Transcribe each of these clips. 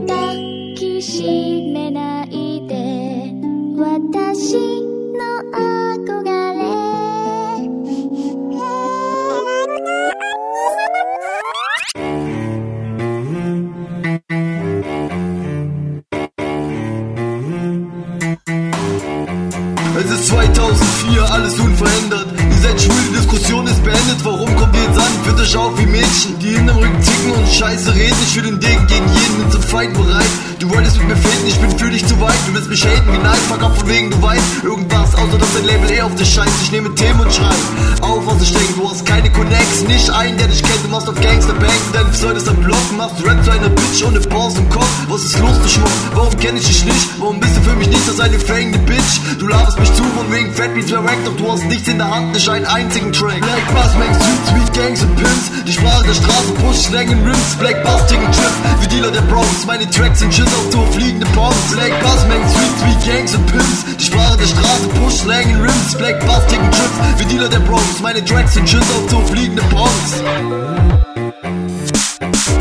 抱きしめないで私の憧Es ist 2004, alles unverändert. Ihr seid schwul, die Diskussion ist beendet. Warum kommt ihr jetzt an? Führt euch auf wie Mädchen, die hinterm Rücken zicken und scheiße reden. Ich für den Degen gegen jeden, bin zum Fight bereit. Du wolltest mit mir finden, ich bin für dich zu weit. Du willst mich haten wie nein, fuck ab von wegen, du weißt irgendwas, außer dass dein Label eh auf dich scheißt. Ich nehme Themen und schreibe auf, was ich denke. Du hast keine Connects, nicht einen, der dich kennt. Du machst auf Gangster Bang, dein Pseudest am Block. Machst Rap zu einer Bitch ohne Pause im Kopf. Was ist los, du Schmuck? Warum kenn ich dich nicht? Warum bist du für mich nicht als eine fängende Bitch? Du laberst mich zu von wegen Fat Beats verreckt, doch du hast nichts in der Hand, nicht einen einzigen Track. Black Bass, Max, Street, Sweet Gangs und Pimps. Die Sprache der Straße, Push, Slang und Rims. Black Bass, Ticken, Trip, wie Dealer der Bronx. Meine Tracks sind Schiss auf Tour, fliegende Bombs. Black Bass, Max, Street, Sweet Gangs und Pimps. Die Sprache der Straße, Push, Slang und Rims. Black Bass, Ticken, Trip, wie Dealer der Bronx. Meine Tracks sind Schiss auf Tour, fliegende Bombs.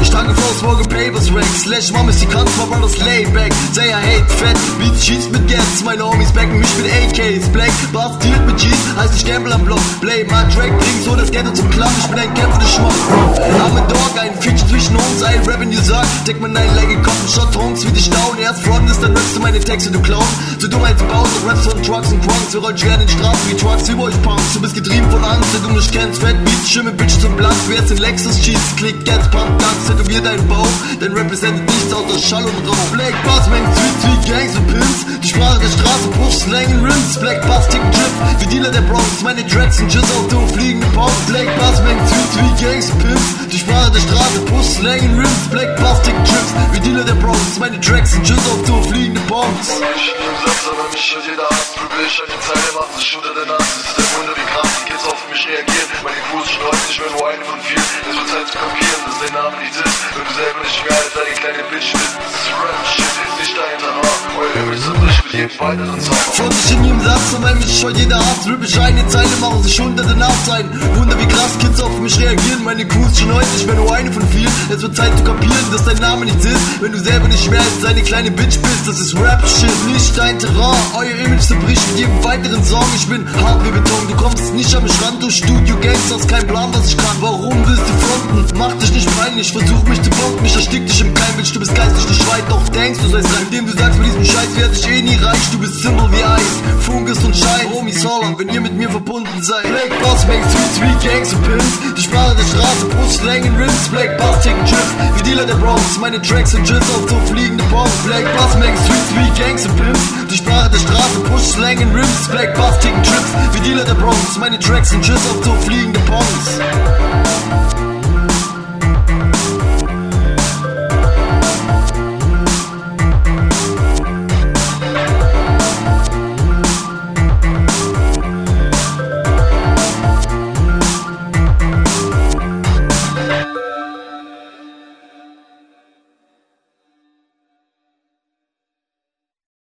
Ich trage Flows, Papers, Rack Slash Mom ist die Kranz, my brothers layback Say I hate fat, Beats schießt mit Gas Meine Homies backen mich mit AKs Black, Bars dealt mit G's, heißt ich gamble am Block Play my track, bring so das Ghetto zum Klapp Ich bin ein Kämpfer des Schmuck I'm Dog, ein Feature zwischen uns Ein Revenue sagt, deck mein ein Legge Kopf Shot Honks wie dich down Erst front ist, dann rappst du meine Texte, du Clown. Zu dumm als du raps von Trucks und Crunks Wir rollen schwer in den Straßen wie Trucks, über euch Punks. Du bist getrieben von Angst, wenn du mich kennst. Fat Beats, Schimmel, Bitch zum Blatt. Wer ist in Lexus, Cheats, Klick, Gets, Pump, Ducks Tätowier deinen Bauch, denn representet nichts außer Schall und Rauch. Black Bass, Mang, Sweet, Sweet Gangs und Pimps. Die Sprache der Straße, Push, Slang und Rims. Black Bass, Tick, Trip, wie Dealer der Bronx Meine Tracks sind Jizz auf Tour, fliegende Pounds Black Bass, Mang, Sweet, Sweet Gangs und Pimps Die Sprache der Straße, Push, Slang und Rims Black Bass, Tick, Trips, wie Dealer der Bronx. Meine Tracks sind Jizz auf Tour, fliegende Pounds Ich bin selbst, aber mich hört jeder Arzt Probier ich eine Zeile, macht sich unter der Nase. Ist ein Wunder, wie krass die Kids auf mich reagieren. Meine Crew ist stolz, ich bin nur eine von vielen Es wird Zeit zu kapieren, dass dein Name nicht ist. Wenn du selber nicht mehr als eine kleine Bitch bist Das ist Rap-Shit, nicht dein Haar Euer Image zerbricht mit jedem weiteren Song Freut sich in jedem Satz, und wenn mich schon jeder Arzt ich eine Zeile, machen sich hunderte Nachzeilen Wunder, wie krass Kids auf mich reagieren. Meine Crew ist schon heute, ich bin nur eine von vielen. Es wird Zeit zu kapieren, dass dein Name nichts ist. Wenn du selber nicht mehr als eine kleine Bitch bist Das ist Rap-Shit, nicht dein Terrain. Euer Image zerbricht mit jedem weiteren Song Ich bin hart wie Beton, du kommst nicht mich ran Du Studio-Gangster, hast keinen Plan, was ich kann. Warum willst du fronten? Mach dich nicht peinlich, versuch mich zu bomben Ich erstick dich im Keim, Bitch, du bist geistig nicht weit Doch denkst du seist rein, indem du sagst, mit diesem Scheiß werde ich eh nie reich. Du bist Symbol wie Eis, Fungus und Schein Homies Holland, wenn ihr mit mir verbunden seid. Black Boss, Make Sweet, Sweet Gangs und Pimps Die Sprache der Straße, Slang and Rims. Black Bass, Tick, Trip, wie Dealer der Bronx. Meine Tracks sind Jizz auf so fliegende Bombs Black Bass, Make Sweet, Sweet Gangs und Pimps Die Sprache der Straße, Slang and Rims. Black Bass, Tick, Trips, wie Dealer der Bronx. Meine Tracks sind Jizz auf so fliegende Bombs